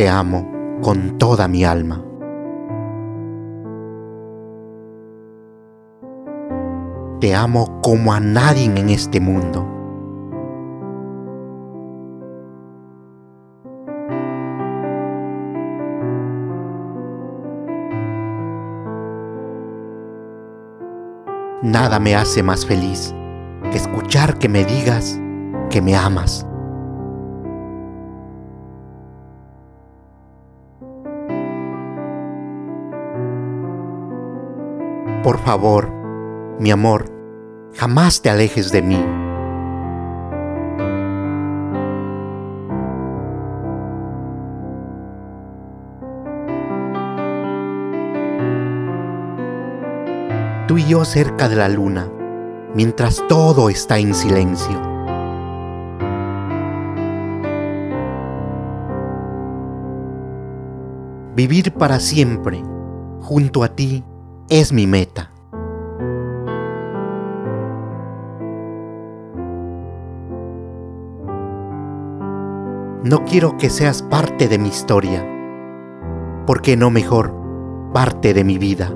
Te amo con toda mi alma. Te amo como a nadie en este mundo. Nada me hace más feliz que escuchar que me digas que me amas. Por favor, mi amor, jamás te alejes de mí. Tú y yo cerca de la luna, mientras todo está en silencio. Vivir para siempre junto a ti es mi meta. No quiero que seas parte de mi historia, porque no mejor parte de mi vida.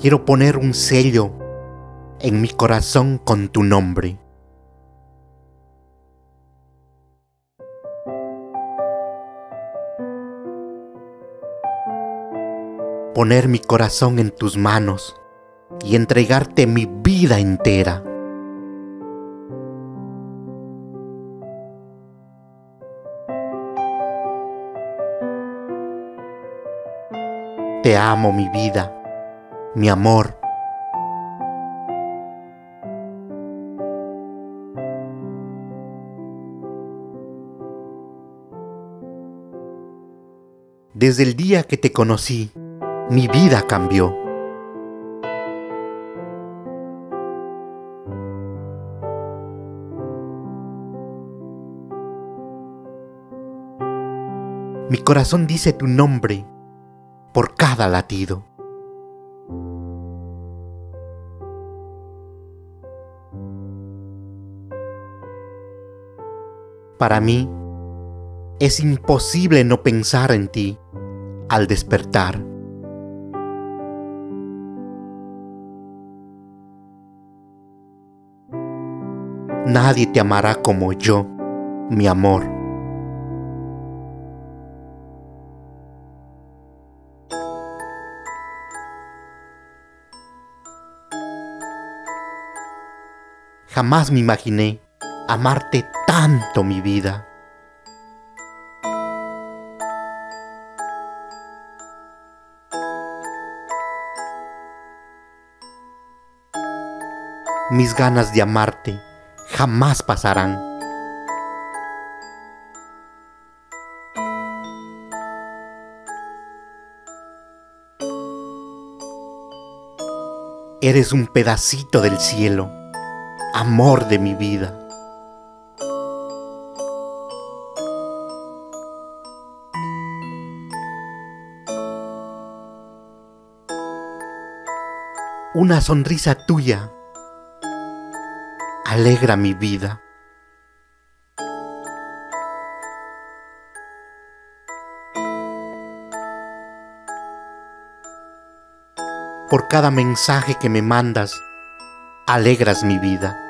Quiero poner un sello en mi corazón con tu nombre. Poner mi corazón en tus manos y entregarte mi vida entera. Te amo mi vida, mi amor. Desde el día que te conocí, mi vida cambió. Mi corazón dice tu nombre por cada latido. Para mí, es imposible no pensar en ti al despertar. Nadie te amará como yo, mi amor. Jamás me imaginé amarte tanto mi vida. Mis ganas de amarte jamás pasarán. Eres un pedacito del cielo, amor de mi vida. Una sonrisa tuya alegra mi vida. Por cada mensaje que me mandas, alegras mi vida.